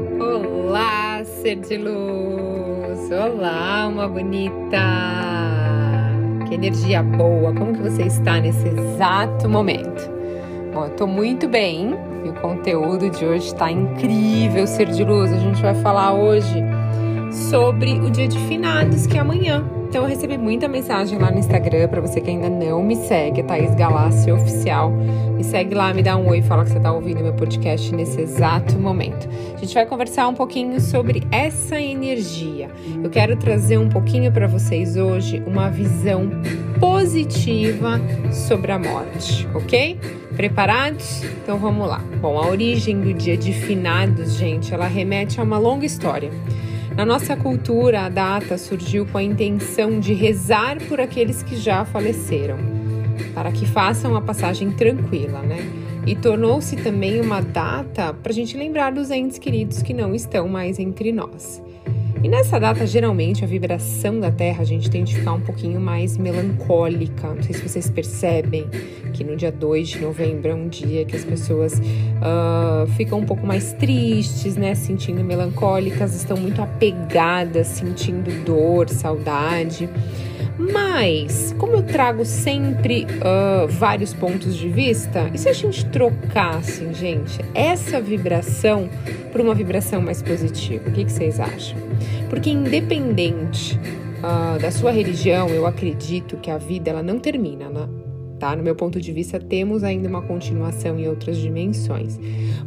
Olá, ser de luz! Olá, uma bonita! Que energia boa! Como que você está nesse exato momento? Bom, eu tô muito bem e o conteúdo de hoje está incrível, ser de luz. A gente vai falar hoje sobre o dia de finados, que é amanhã. Então eu recebi muita mensagem lá no Instagram para você que ainda não me segue, Thaís Galassi Oficial. Me segue lá, me dá um oi, fala que você está ouvindo meu podcast nesse exato momento. A gente vai conversar um pouquinho sobre essa energia. Eu quero trazer um pouquinho para vocês hoje uma visão positiva sobre a morte, ok? Preparados? Então vamos lá. Bom, a origem do dia de finados, gente, ela remete a uma longa história. Na nossa cultura, a data surgiu com a intenção de rezar por aqueles que já faleceram, para que façam a passagem tranquila, né? E tornou-se também uma data para a gente lembrar dos entes queridos que não estão mais entre nós. E nessa data, geralmente, a vibração da Terra a gente tende a ficar um pouquinho mais melancólica. Não sei se vocês percebem que no dia 2 de novembro é um dia que as pessoas uh, ficam um pouco mais tristes, né? Sentindo melancólicas, estão muito apegadas, sentindo dor, saudade. Mas, como eu trago sempre uh, vários pontos de vista, e se a gente trocasse, gente, essa vibração por uma vibração mais positiva? O que, que vocês acham? Porque, independente uh, da sua religião, eu acredito que a vida ela não termina, né? Tá? No meu ponto de vista, temos ainda uma continuação em outras dimensões.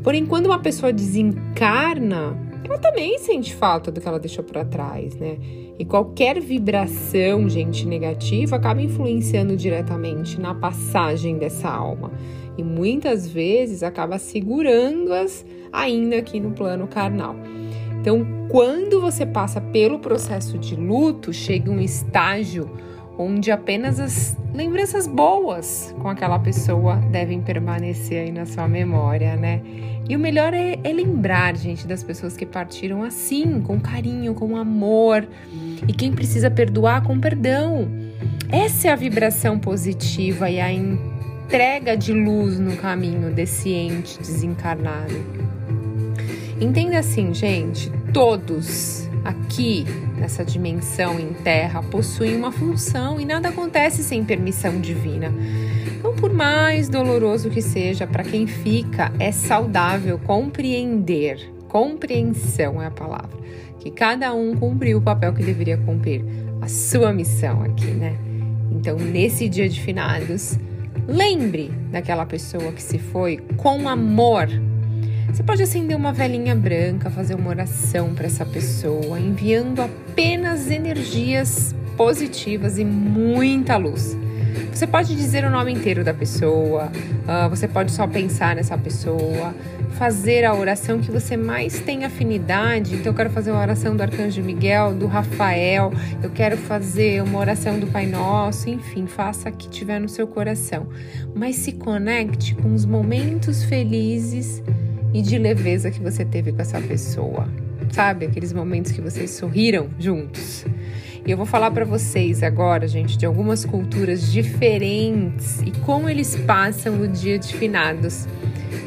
Porém, quando uma pessoa desencarna, ela também sente falta do que ela deixou para trás, né? E qualquer vibração, gente, negativa acaba influenciando diretamente na passagem dessa alma. E muitas vezes acaba segurando-as ainda aqui no plano carnal. Então, quando você passa pelo processo de luto, chega um estágio onde apenas as lembranças boas com aquela pessoa devem permanecer aí na sua memória, né? E o melhor é, é, lembrar, gente, das pessoas que partiram assim, com carinho, com amor. E quem precisa perdoar, com perdão. Essa é a vibração positiva e a entrega de luz no caminho desse ente desencarnado. Entenda assim, gente, todos aqui nessa dimensão em terra possuem uma função e nada acontece sem permissão divina. Então, por mais doloroso que seja, para quem fica, é saudável compreender. Compreensão é a palavra. Que cada um cumpriu o papel que deveria cumprir, a sua missão aqui, né? Então, nesse dia de finados, lembre daquela pessoa que se foi com amor você pode acender uma velinha branca, fazer uma oração para essa pessoa, enviando apenas energias positivas e muita luz. Você pode dizer o nome inteiro da pessoa, uh, você pode só pensar nessa pessoa, fazer a oração que você mais tem afinidade. Então, eu quero fazer uma oração do Arcanjo Miguel, do Rafael, eu quero fazer uma oração do Pai Nosso, enfim, faça o que tiver no seu coração. Mas se conecte com os momentos felizes e de leveza que você teve com essa pessoa. Sabe, aqueles momentos que vocês sorriram juntos. E eu vou falar para vocês agora, gente, de algumas culturas diferentes e como eles passam o dia de finados.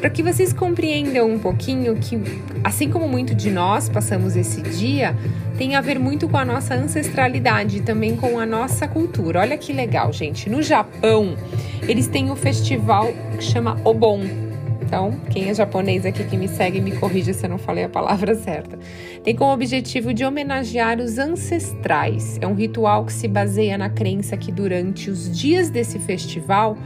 Para que vocês compreendam um pouquinho que, assim como muito de nós passamos esse dia, tem a ver muito com a nossa ancestralidade e também com a nossa cultura. Olha que legal, gente. No Japão, eles têm um festival que chama Obon então, quem é japonês aqui que me segue, me corrija se eu não falei a palavra certa. Tem como objetivo de homenagear os ancestrais. É um ritual que se baseia na crença que durante os dias desse festival,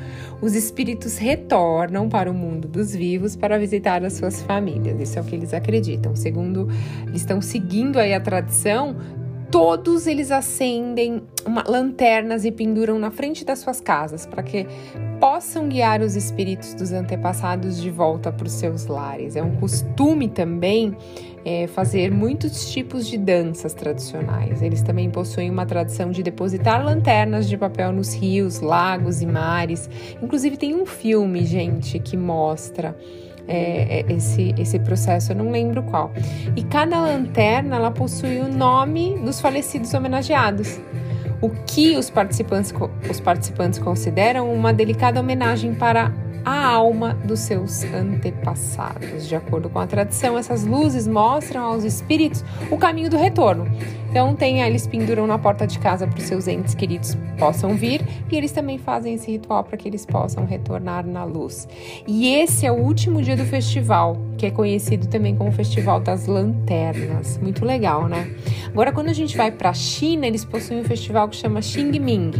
os espíritos retornam para o mundo dos vivos para visitar as suas famílias. Isso é o que eles acreditam. Segundo, eles estão seguindo aí a tradição todos eles acendem uma, lanternas e penduram na frente das suas casas para que possam guiar os espíritos dos antepassados de volta para os seus lares. É um costume também é, fazer muitos tipos de danças tradicionais. Eles também possuem uma tradição de depositar lanternas de papel nos rios, lagos e mares. Inclusive, tem um filme, gente, que mostra é, é, esse, esse processo, eu não lembro qual. E cada lanterna ela possui o nome dos falecidos homenageados, o que os participantes, os participantes consideram uma delicada homenagem para a alma dos seus antepassados. De acordo com a tradição, essas luzes mostram aos espíritos o caminho do retorno. Então, tem, eles penduram na porta de casa para os seus entes queridos possam vir e eles também fazem esse ritual para que eles possam retornar na luz. E esse é o último dia do festival, que é conhecido também como Festival das Lanternas. Muito legal, né? Agora, quando a gente vai para a China, eles possuem um festival que chama Xingming,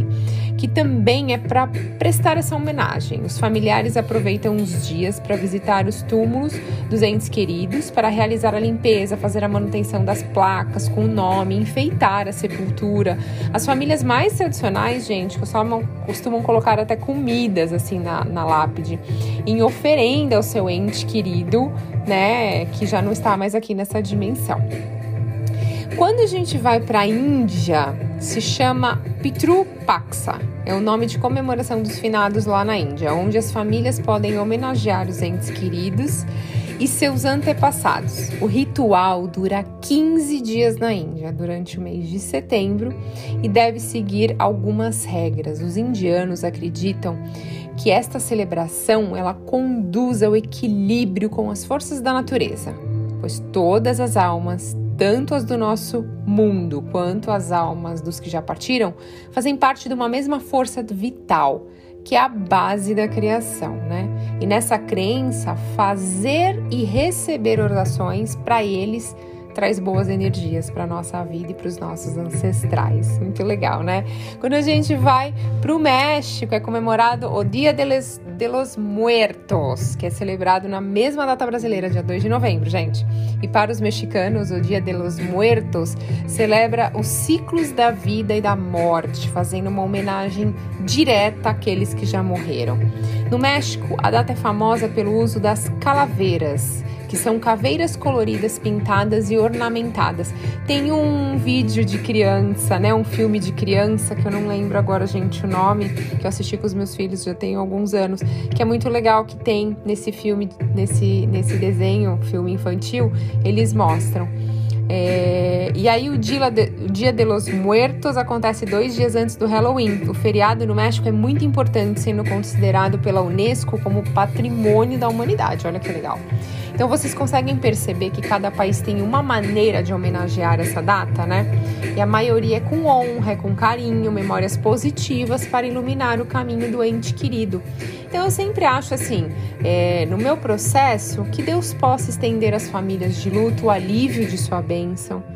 que também é para prestar essa homenagem. Os familiares aproveitam os dias para visitar os túmulos dos entes queridos, para realizar a limpeza, fazer a manutenção das placas com o nome, enfeitar a sepultura. As famílias mais tradicionais, gente, costumam, costumam colocar até comidas assim na, na lápide, em oferenda ao seu ente querido, né, que já não está mais aqui nessa dimensão. Quando a gente vai para a Índia, se chama Pitru Paksa. É o nome de comemoração dos finados lá na Índia, onde as famílias podem homenagear os entes queridos e seus antepassados. O ritual dura 15 dias na Índia, durante o mês de setembro, e deve seguir algumas regras. Os indianos acreditam que esta celebração ela conduz ao equilíbrio com as forças da natureza, pois todas as almas, tanto as do nosso mundo quanto as almas dos que já partiram, fazem parte de uma mesma força vital que é a base da criação, né? E nessa crença, fazer e receber orações para eles traz boas energias para nossa vida e para os nossos ancestrais. Muito legal, né? Quando a gente vai para o México, é comemorado o Dia de de los Muertos, que é celebrado na mesma data brasileira, dia 2 de novembro, gente. E para os mexicanos, o Dia de los Muertos celebra os ciclos da vida e da morte, fazendo uma homenagem direta àqueles que já morreram. No México, a data é famosa pelo uso das calaveiras que são caveiras coloridas, pintadas e ornamentadas. Tem um vídeo de criança, né, um filme de criança que eu não lembro agora, gente, o nome, que eu assisti com os meus filhos já tem alguns anos, que é muito legal que tem nesse filme, nesse nesse desenho, filme infantil, eles mostram é, e aí o dia, de, o dia de los Muertos acontece dois dias antes do Halloween. O feriado no México é muito importante, sendo considerado pela Unesco como patrimônio da humanidade. Olha que legal. Então vocês conseguem perceber que cada país tem uma maneira de homenagear essa data, né? E a maioria é com honra, é com carinho, memórias positivas para iluminar o caminho do ente querido. Então eu sempre acho assim, é, no meu processo, que Deus possa estender às famílias de luto o alívio de sua bênção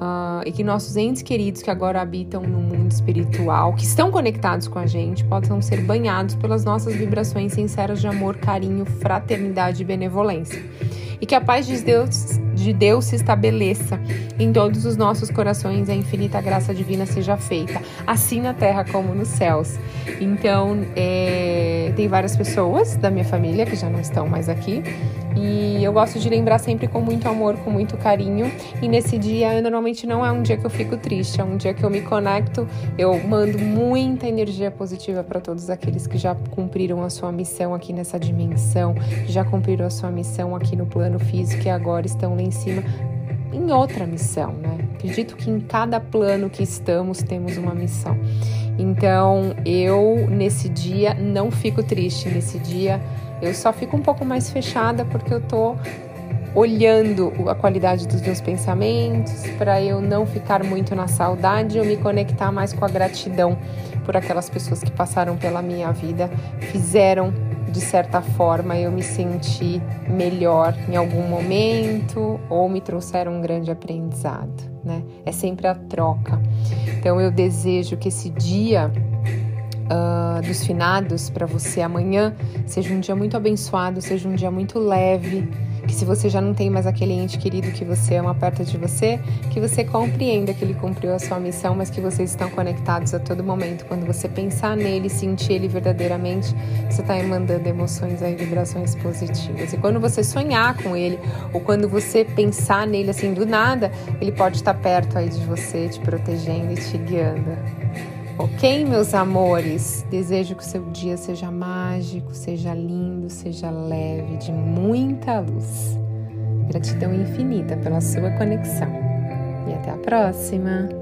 uh, e que nossos entes queridos que agora habitam no mundo espiritual, que estão conectados com a gente, possam ser banhados pelas nossas vibrações sinceras de amor, carinho, fraternidade e benevolência. E que a paz de Deus, de Deus se estabeleça em todos os nossos corações a infinita graça divina seja feita, assim na terra como nos céus. Então, é, tem várias pessoas da minha família que já não estão mais aqui, e eu gosto de lembrar sempre com muito amor, com muito carinho. E nesse dia, normalmente não é um dia que eu fico triste, é um dia que eu me conecto, eu mando muita energia positiva para todos aqueles que já cumpriram a sua missão aqui nessa dimensão, já cumpriram a sua missão aqui no plano físico e agora estão lá em cima em outra missão, né? Acredito que em cada plano que estamos temos uma missão. Então, eu nesse dia não fico triste, nesse dia eu só fico um pouco mais fechada porque eu tô olhando a qualidade dos meus pensamentos, para eu não ficar muito na saudade, eu me conectar mais com a gratidão por aquelas pessoas que passaram pela minha vida, fizeram de certa forma eu me sentir melhor em algum momento ou me trouxeram um grande aprendizado, né? É sempre a troca. Então eu desejo que esse dia uh, dos finados para você amanhã seja um dia muito abençoado, seja um dia muito leve. Que se você já não tem mais aquele ente querido que você ama perto de você, que você compreenda que ele cumpriu a sua missão, mas que vocês estão conectados a todo momento. Quando você pensar nele, sentir ele verdadeiramente, você está mandando emoções e vibrações positivas. E quando você sonhar com ele, ou quando você pensar nele assim do nada, ele pode estar perto aí de você, te protegendo e te guiando. Ok, meus amores? Desejo que o seu dia seja mágico, seja lindo, seja leve, de muita luz. Gratidão infinita pela sua conexão. E até a próxima!